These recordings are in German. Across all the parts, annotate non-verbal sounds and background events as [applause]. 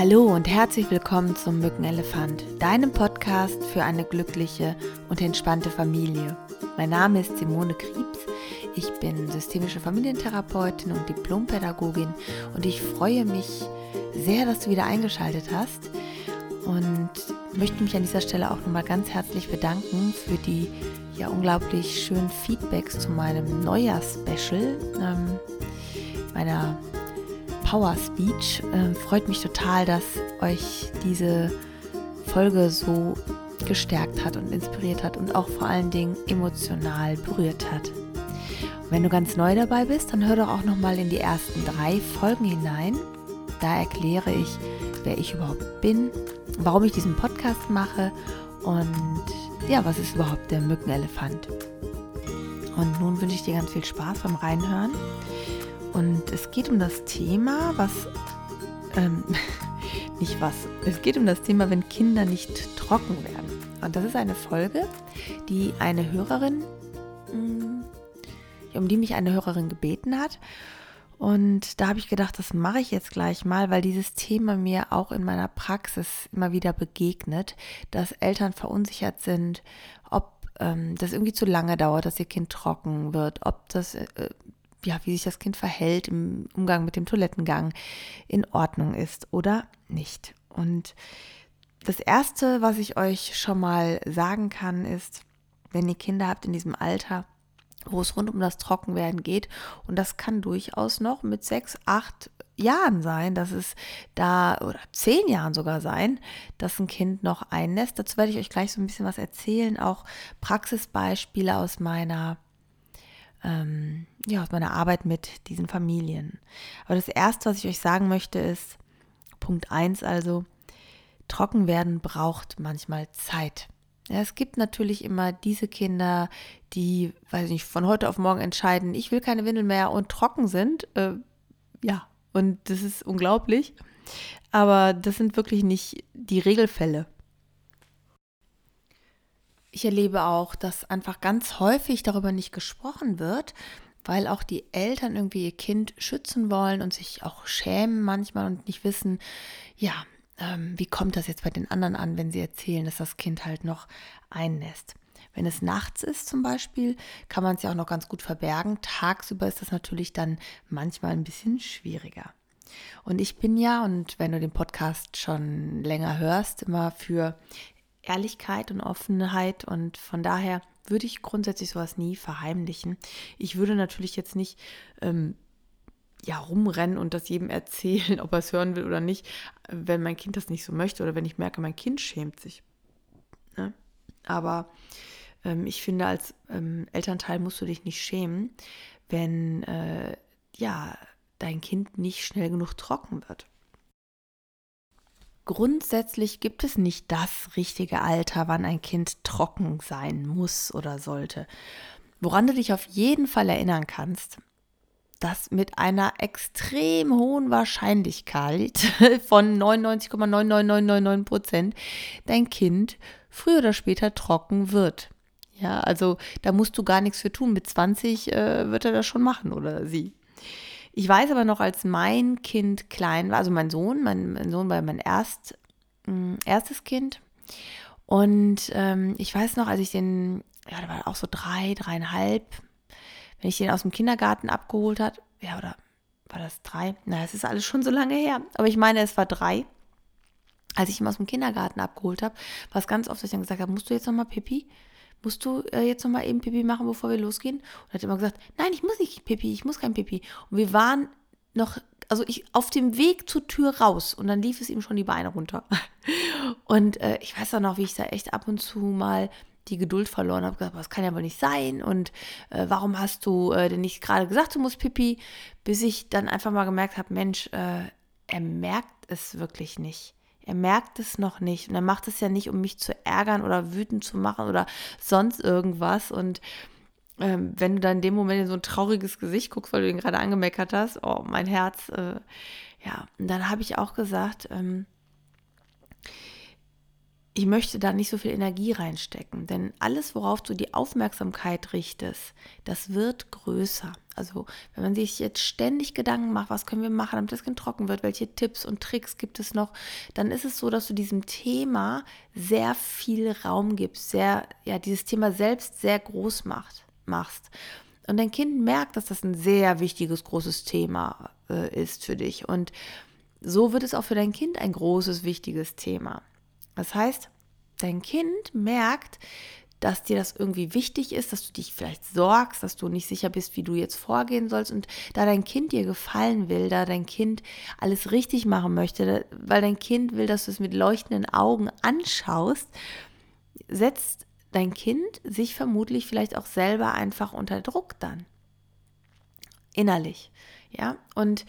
Hallo und herzlich willkommen zum Mückenelefant, deinem Podcast für eine glückliche und entspannte Familie. Mein Name ist Simone Kriebs. Ich bin systemische Familientherapeutin und Diplompädagogin und ich freue mich sehr, dass du wieder eingeschaltet hast und möchte mich an dieser Stelle auch nochmal ganz herzlich bedanken für die ja unglaublich schönen Feedbacks zu meinem Neujahr-Special, ähm, meiner Power Speech. Äh, freut mich total, dass euch diese Folge so gestärkt hat und inspiriert hat und auch vor allen Dingen emotional berührt hat. Und wenn du ganz neu dabei bist, dann hör doch auch noch mal in die ersten drei Folgen hinein. Da erkläre ich, wer ich überhaupt bin, warum ich diesen Podcast mache und ja, was ist überhaupt der Mückenelefant. Und nun wünsche ich dir ganz viel Spaß beim Reinhören. Und es geht um das Thema, was, ähm, [laughs] nicht was, es geht um das Thema, wenn Kinder nicht trocken werden. Und das ist eine Folge, die eine Hörerin, mm, um die mich eine Hörerin gebeten hat. Und da habe ich gedacht, das mache ich jetzt gleich mal, weil dieses Thema mir auch in meiner Praxis immer wieder begegnet, dass Eltern verunsichert sind, ob ähm, das irgendwie zu lange dauert, dass ihr Kind trocken wird, ob das äh, ja, wie sich das Kind verhält im Umgang mit dem Toilettengang in Ordnung ist oder nicht. Und das Erste, was ich euch schon mal sagen kann, ist, wenn ihr Kinder habt in diesem Alter, wo es rund um das Trockenwerden geht, und das kann durchaus noch mit sechs, acht Jahren sein, dass es da, oder zehn Jahren sogar sein, dass ein Kind noch einnässt. Dazu werde ich euch gleich so ein bisschen was erzählen, auch Praxisbeispiele aus meiner ähm, ja, aus meiner Arbeit mit diesen Familien. Aber das Erste, was ich euch sagen möchte, ist Punkt 1 also, trocken werden braucht manchmal Zeit. Ja, es gibt natürlich immer diese Kinder, die, weiß ich nicht, von heute auf morgen entscheiden, ich will keine Windeln mehr und trocken sind. Äh, ja, und das ist unglaublich. Aber das sind wirklich nicht die Regelfälle. Ich erlebe auch, dass einfach ganz häufig darüber nicht gesprochen wird, weil auch die Eltern irgendwie ihr Kind schützen wollen und sich auch schämen manchmal und nicht wissen, ja, ähm, wie kommt das jetzt bei den anderen an, wenn sie erzählen, dass das Kind halt noch einnässt. Wenn es nachts ist zum Beispiel, kann man es ja auch noch ganz gut verbergen. Tagsüber ist das natürlich dann manchmal ein bisschen schwieriger. Und ich bin ja, und wenn du den Podcast schon länger hörst, immer für Ehrlichkeit und Offenheit und von daher würde ich grundsätzlich sowas nie verheimlichen. Ich würde natürlich jetzt nicht ähm, ja, rumrennen und das jedem erzählen, [laughs] ob er es hören will oder nicht, wenn mein Kind das nicht so möchte oder wenn ich merke, mein Kind schämt sich. Ne? Aber ähm, ich finde, als ähm, Elternteil musst du dich nicht schämen, wenn äh, ja, dein Kind nicht schnell genug trocken wird. Grundsätzlich gibt es nicht das richtige Alter, wann ein Kind trocken sein muss oder sollte. Woran du dich auf jeden Fall erinnern kannst, dass mit einer extrem hohen Wahrscheinlichkeit [laughs] von 99,99999 Prozent dein Kind früher oder später trocken wird. Ja, also da musst du gar nichts für tun. Mit 20 äh, wird er das schon machen oder sie. Ich weiß aber noch, als mein Kind klein war, also mein Sohn, mein, mein Sohn war mein erst, äh, erstes Kind. Und ähm, ich weiß noch, als ich den, ja, da war auch so drei, dreieinhalb, wenn ich den aus dem Kindergarten abgeholt hat, ja, oder war das drei? Na, es ist alles schon so lange her. Aber ich meine, es war drei. Als ich ihn aus dem Kindergarten abgeholt habe, war es ganz oft, dass ich dann gesagt habe, musst du jetzt nochmal Pipi? Musst du äh, jetzt nochmal eben Pipi machen, bevor wir losgehen? Und hat immer gesagt, nein, ich muss nicht Pipi, ich muss kein Pipi. Und wir waren noch, also ich auf dem Weg zur Tür raus und dann lief es ihm schon die Beine runter. [laughs] Und äh, ich weiß auch noch, wie ich da echt ab und zu mal die Geduld verloren habe, gesagt, das kann ja wohl nicht sein und äh, warum hast du äh, denn nicht gerade gesagt, du musst Pipi, bis ich dann einfach mal gemerkt habe, Mensch, äh, er merkt es wirklich nicht. Er merkt es noch nicht und er macht es ja nicht, um mich zu ärgern oder wütend zu machen oder sonst irgendwas. Und ähm, wenn du dann in dem Moment in so ein trauriges Gesicht guckst, weil du ihn gerade angemeckert hast, oh, mein Herz, äh, ja. Und dann habe ich auch gesagt, ähm, ich möchte da nicht so viel Energie reinstecken, denn alles, worauf du die Aufmerksamkeit richtest, das wird größer. Also wenn man sich jetzt ständig Gedanken macht, was können wir machen, damit das Kind trocken wird, welche Tipps und Tricks gibt es noch, dann ist es so, dass du diesem Thema sehr viel Raum gibst, sehr, ja, dieses Thema selbst sehr groß macht, machst. Und dein Kind merkt, dass das ein sehr wichtiges, großes Thema äh, ist für dich. Und so wird es auch für dein Kind ein großes, wichtiges Thema. Das heißt, dein Kind merkt, dass dir das irgendwie wichtig ist, dass du dich vielleicht sorgst, dass du nicht sicher bist, wie du jetzt vorgehen sollst. Und da dein Kind dir gefallen will, da dein Kind alles richtig machen möchte, weil dein Kind will, dass du es mit leuchtenden Augen anschaust, setzt dein Kind sich vermutlich vielleicht auch selber einfach unter Druck dann. Innerlich. Ja, und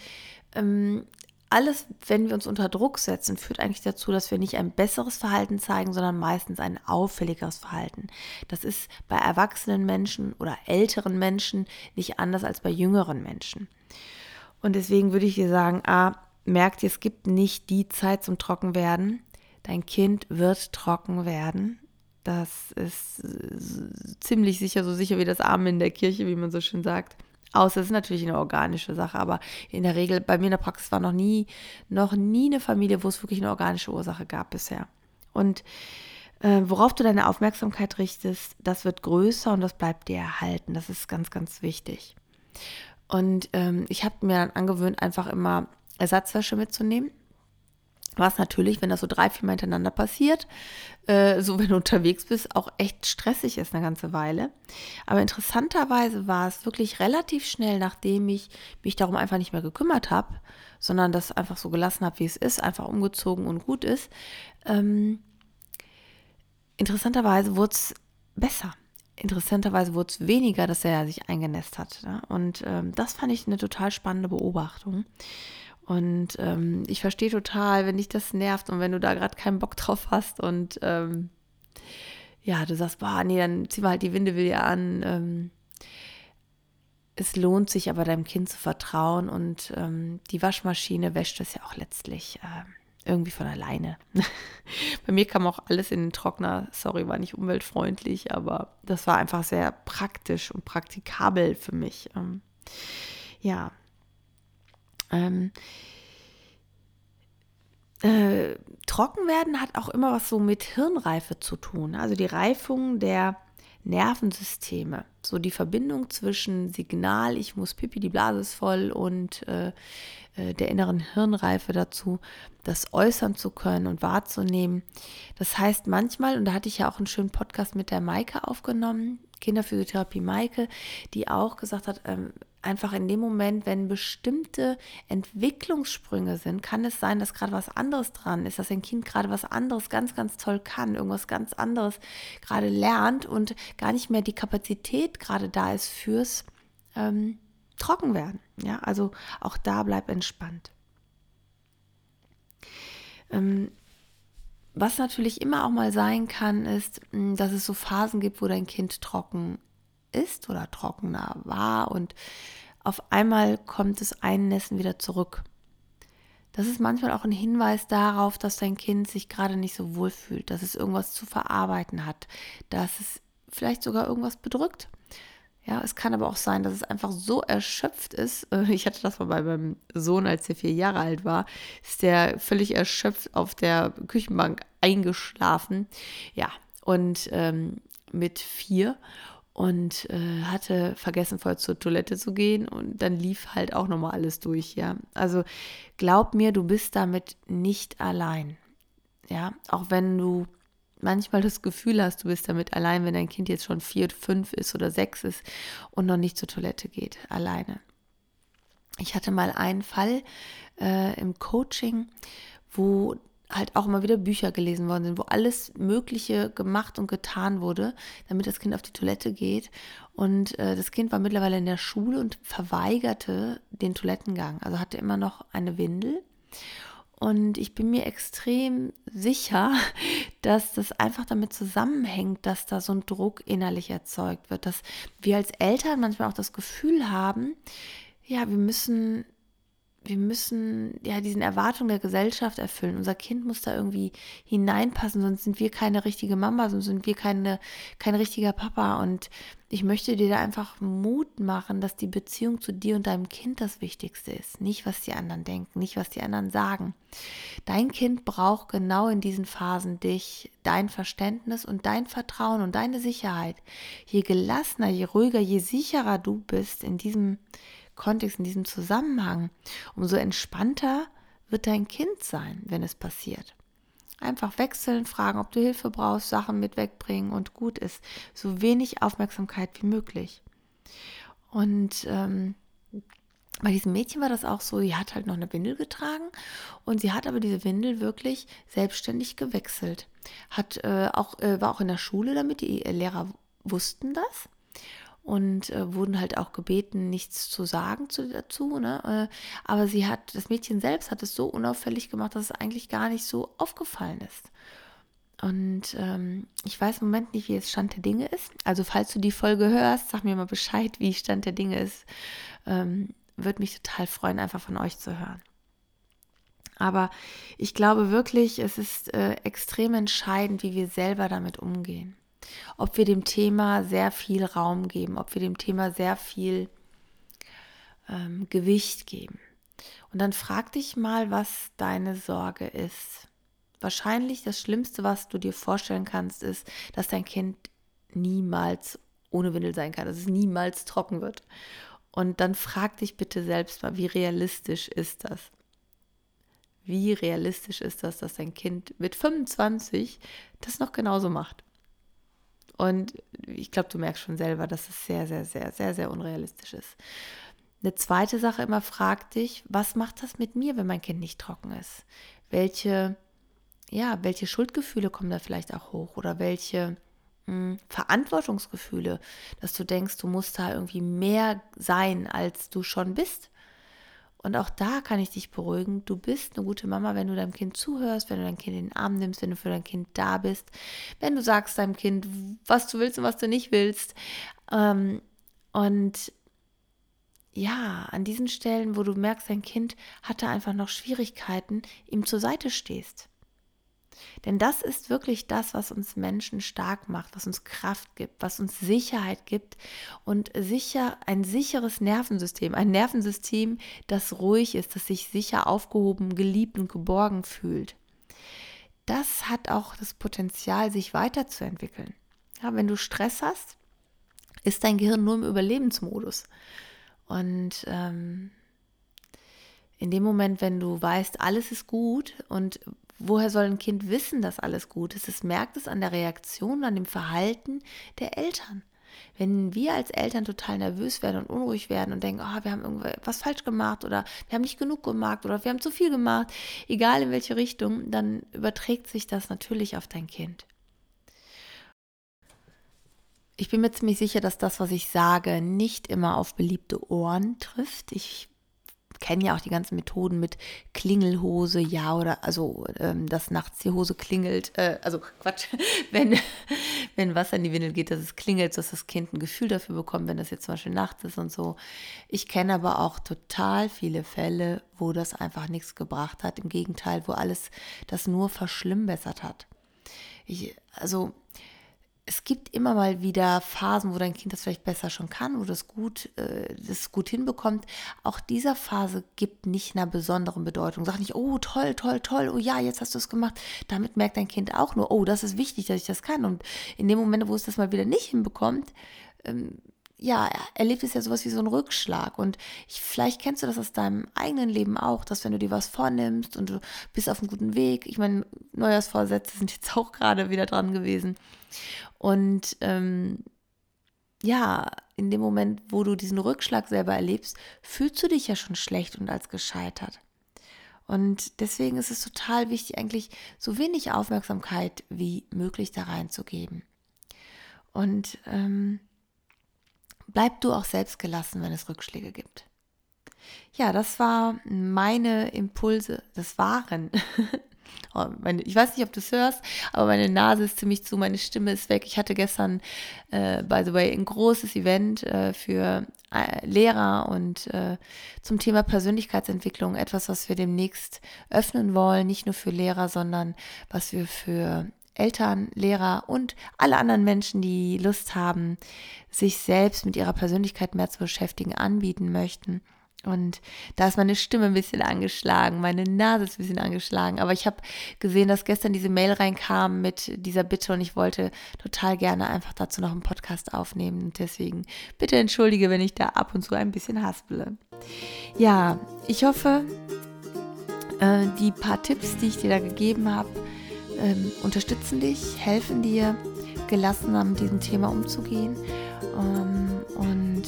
ähm, alles, wenn wir uns unter Druck setzen, führt eigentlich dazu, dass wir nicht ein besseres Verhalten zeigen, sondern meistens ein auffälligeres Verhalten. Das ist bei erwachsenen Menschen oder älteren Menschen nicht anders als bei jüngeren Menschen. Und deswegen würde ich dir sagen, ah, merkt ihr, es gibt nicht die Zeit zum Trockenwerden. Dein Kind wird trocken werden. Das ist ziemlich sicher, so sicher wie das Amen in der Kirche, wie man so schön sagt. Außer es ist natürlich eine organische Sache, aber in der Regel, bei mir in der Praxis war noch nie, noch nie eine Familie, wo es wirklich eine organische Ursache gab bisher. Und äh, worauf du deine Aufmerksamkeit richtest, das wird größer und das bleibt dir erhalten. Das ist ganz, ganz wichtig. Und ähm, ich habe mir dann angewöhnt, einfach immer Ersatzwäsche mitzunehmen. Was natürlich, wenn das so drei, vier Mal hintereinander passiert, äh, so wenn du unterwegs bist, auch echt stressig ist eine ganze Weile. Aber interessanterweise war es wirklich relativ schnell, nachdem ich mich darum einfach nicht mehr gekümmert habe, sondern das einfach so gelassen habe, wie es ist, einfach umgezogen und gut ist. Ähm, interessanterweise wurde es besser. Interessanterweise wurde es weniger, dass er sich eingenässt hat. Ne? Und ähm, das fand ich eine total spannende Beobachtung. Und ähm, ich verstehe total, wenn dich das nervt und wenn du da gerade keinen Bock drauf hast und ähm, ja, du sagst, boah, nee, dann zieh mal halt die Windewille an. Ähm, es lohnt sich aber deinem Kind zu vertrauen und ähm, die Waschmaschine wäscht es ja auch letztlich äh, irgendwie von alleine. [laughs] Bei mir kam auch alles in den Trockner. Sorry, war nicht umweltfreundlich, aber das war einfach sehr praktisch und praktikabel für mich. Ähm, ja, ähm, äh, Trockenwerden hat auch immer was so mit Hirnreife zu tun. Also die Reifung der Nervensysteme. So die Verbindung zwischen Signal, ich muss pipi, die Blase ist voll und äh, äh, der inneren Hirnreife dazu, das äußern zu können und wahrzunehmen. Das heißt manchmal, und da hatte ich ja auch einen schönen Podcast mit der Maike aufgenommen, Kinderphysiotherapie Maike, die auch gesagt hat, ähm, einfach in dem Moment, wenn bestimmte Entwicklungssprünge sind, kann es sein, dass gerade was anderes dran ist, dass ein Kind gerade was anderes ganz, ganz toll kann, irgendwas ganz anderes gerade lernt und gar nicht mehr die Kapazität gerade da ist fürs ähm, Trockenwerden. Ja, also auch da bleib entspannt. Ähm, was natürlich immer auch mal sein kann, ist, dass es so Phasen gibt, wo dein Kind trocken ist oder trockener war und auf einmal kommt das Einnässen wieder zurück. Das ist manchmal auch ein Hinweis darauf, dass dein Kind sich gerade nicht so wohl fühlt, dass es irgendwas zu verarbeiten hat, dass es vielleicht sogar irgendwas bedrückt. Ja, es kann aber auch sein, dass es einfach so erschöpft ist. Ich hatte das mal bei meinem Sohn, als er vier Jahre alt war, ist der völlig erschöpft auf der Küchenbank eingeschlafen. Ja, und ähm, mit vier und äh, hatte vergessen, vorher zur Toilette zu gehen und dann lief halt auch nochmal alles durch, ja. Also glaub mir, du bist damit nicht allein, ja. Auch wenn du manchmal das Gefühl hast, du bist damit allein, wenn dein Kind jetzt schon vier, fünf ist oder sechs ist und noch nicht zur Toilette geht, alleine. Ich hatte mal einen Fall äh, im Coaching, wo halt auch immer wieder Bücher gelesen worden sind, wo alles Mögliche gemacht und getan wurde, damit das Kind auf die Toilette geht. Und äh, das Kind war mittlerweile in der Schule und verweigerte den Toilettengang, also hatte immer noch eine Windel. Und ich bin mir extrem sicher, [laughs] dass das einfach damit zusammenhängt, dass da so ein Druck innerlich erzeugt wird, dass wir als Eltern manchmal auch das Gefühl haben, ja, wir müssen wir müssen ja diesen Erwartungen der Gesellschaft erfüllen. Unser Kind muss da irgendwie hineinpassen, sonst sind wir keine richtige Mama, sonst sind wir keine, kein richtiger Papa. Und ich möchte dir da einfach Mut machen, dass die Beziehung zu dir und deinem Kind das Wichtigste ist. Nicht, was die anderen denken, nicht, was die anderen sagen. Dein Kind braucht genau in diesen Phasen dich, dein Verständnis und dein Vertrauen und deine Sicherheit. Je gelassener, je ruhiger, je sicherer du bist in diesem Kontext, in diesem Zusammenhang, umso entspannter wird dein Kind sein, wenn es passiert. Einfach wechseln, fragen, ob du Hilfe brauchst, Sachen mit wegbringen und gut ist. So wenig Aufmerksamkeit wie möglich. Und ähm, bei diesem Mädchen war das auch so, sie hat halt noch eine Windel getragen und sie hat aber diese Windel wirklich selbstständig gewechselt. Hat äh, auch, äh, war auch in der Schule damit, die Lehrer wussten das und äh, wurden halt auch gebeten, nichts zu sagen zu, dazu. Ne? Äh, aber sie hat, das Mädchen selbst hat es so unauffällig gemacht, dass es eigentlich gar nicht so aufgefallen ist. Und ähm, ich weiß im Moment nicht, wie es Stand der Dinge ist. Also falls du die Folge hörst, sag mir mal Bescheid, wie Stand der Dinge ist. Ähm, Würde mich total freuen, einfach von euch zu hören. Aber ich glaube wirklich, es ist äh, extrem entscheidend, wie wir selber damit umgehen ob wir dem Thema sehr viel Raum geben, ob wir dem Thema sehr viel ähm, Gewicht geben. Und dann frag dich mal, was deine Sorge ist. Wahrscheinlich das Schlimmste, was du dir vorstellen kannst, ist, dass dein Kind niemals ohne Windel sein kann, dass es niemals trocken wird. Und dann frag dich bitte selbst mal, wie realistisch ist das? Wie realistisch ist das, dass dein Kind mit 25 das noch genauso macht? Und ich glaube, du merkst schon selber, dass es sehr, sehr, sehr, sehr, sehr unrealistisch ist. Eine zweite Sache immer frag dich, was macht das mit mir, wenn mein Kind nicht trocken ist? Welche, ja, welche Schuldgefühle kommen da vielleicht auch hoch oder welche mh, hm, Verantwortungsgefühle, dass du denkst, du musst da irgendwie mehr sein, als du schon bist? Und auch da kann ich dich beruhigen. Du bist eine gute Mama, wenn du deinem Kind zuhörst, wenn du dein Kind in den Arm nimmst, wenn du für dein Kind da bist, wenn du sagst deinem Kind, was du willst und was du nicht willst. Ähm, und ja, an diesen Stellen, wo du merkst, dein Kind hatte einfach noch Schwierigkeiten, ihm zur Seite stehst. Denn das ist wirklich das, was uns Menschen stark macht, was uns Kraft gibt, was uns Sicherheit gibt und sicher ein sicheres Nervensystem, ein Nervensystem, das ruhig ist, das sich sicher aufgehoben, geliebt und geborgen fühlt. Das hat auch das Potenzial, sich weiterzuentwickeln. Ja, wenn du Stress hast, ist dein Gehirn nur im Überlebensmodus. Und ähm, in dem Moment, wenn du weißt, alles ist gut und woher soll ein Kind wissen, dass alles gut ist? Es merkt es an der Reaktion, an dem Verhalten der Eltern. Wenn wir als Eltern total nervös werden und unruhig werden und denken, oh, wir haben irgendwas falsch gemacht oder wir haben nicht genug gemacht oder wir haben zu viel gemacht, egal in welche Richtung, dann überträgt sich das natürlich auf dein Kind. Ich bin mir ziemlich sicher, dass das, was ich sage, nicht immer auf beliebte Ohren trifft. Ich kennen ja auch die ganzen Methoden mit Klingelhose, ja, oder also, ähm, dass nachts die Hose klingelt, äh, also Quatsch, [laughs] wenn, wenn Wasser in die Windel geht, dass es klingelt, dass das Kind ein Gefühl dafür bekommt, wenn das jetzt zum Beispiel nachts ist und so. Ich kenne aber auch total viele Fälle, wo das einfach nichts gebracht hat. Im Gegenteil, wo alles das nur verschlimmbessert hat. Ich, also es gibt immer mal wieder Phasen, wo dein Kind das vielleicht besser schon kann, wo das gut, äh, das gut hinbekommt. Auch dieser Phase gibt nicht einer besonderen Bedeutung. Sag nicht, oh toll, toll, toll, oh ja, jetzt hast du es gemacht. Damit merkt dein Kind auch nur, oh, das ist wichtig, dass ich das kann. Und in dem Moment, wo es das mal wieder nicht hinbekommt, ähm, ja, erlebt es ja sowas wie so einen Rückschlag. Und ich, vielleicht kennst du das aus deinem eigenen Leben auch, dass wenn du dir was vornimmst und du bist auf einem guten Weg, ich meine, Neujahrsvorsätze sind jetzt auch gerade wieder dran gewesen. Und ähm, ja, in dem Moment, wo du diesen Rückschlag selber erlebst, fühlst du dich ja schon schlecht und als gescheitert. Und deswegen ist es total wichtig, eigentlich so wenig Aufmerksamkeit wie möglich da reinzugeben. Und ähm, bleib du auch selbst gelassen, wenn es Rückschläge gibt. Ja, das war meine Impulse, das waren [laughs] Oh, ich weiß nicht, ob du es hörst, aber meine Nase ist ziemlich zu, meine Stimme ist weg. Ich hatte gestern, äh, by the way, ein großes Event äh, für äh, Lehrer und äh, zum Thema Persönlichkeitsentwicklung. Etwas, was wir demnächst öffnen wollen, nicht nur für Lehrer, sondern was wir für Eltern, Lehrer und alle anderen Menschen, die Lust haben, sich selbst mit ihrer Persönlichkeit mehr zu beschäftigen, anbieten möchten. Und da ist meine Stimme ein bisschen angeschlagen, meine Nase ist ein bisschen angeschlagen. Aber ich habe gesehen, dass gestern diese Mail reinkam mit dieser Bitte und ich wollte total gerne einfach dazu noch einen Podcast aufnehmen. Deswegen bitte entschuldige, wenn ich da ab und zu ein bisschen haspele. Ja, ich hoffe, äh, die paar Tipps, die ich dir da gegeben habe, ähm, unterstützen dich, helfen dir, gelassener mit diesem Thema umzugehen. Ähm, und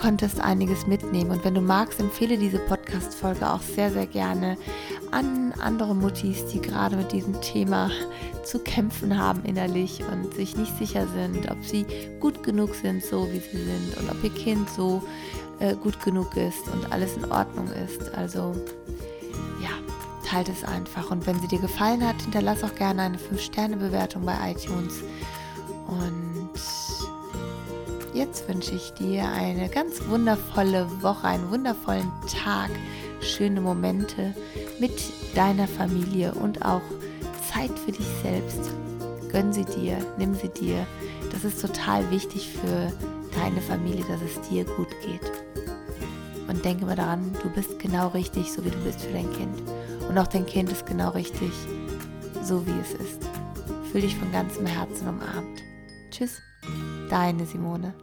konntest einiges mitnehmen. Und wenn du magst, empfehle diese Podcast-Folge auch sehr, sehr gerne an andere Muttis, die gerade mit diesem Thema [laughs] zu kämpfen haben innerlich und sich nicht sicher sind, ob sie gut genug sind, so wie sie sind, und ob ihr Kind so äh, gut genug ist und alles in Ordnung ist. Also ja, teilt es einfach. Und wenn sie dir gefallen hat, hinterlass auch gerne eine 5-Sterne-Bewertung bei iTunes. Und Jetzt wünsche ich dir eine ganz wundervolle Woche, einen wundervollen Tag, schöne Momente mit deiner Familie und auch Zeit für dich selbst. Gönn sie dir, nimm sie dir. Das ist total wichtig für deine Familie, dass es dir gut geht. Und denke mal daran, du bist genau richtig, so wie du bist für dein Kind. Und auch dein Kind ist genau richtig, so wie es ist. Fühl dich von ganzem Herzen umarmt. Tschüss. Deine Simone.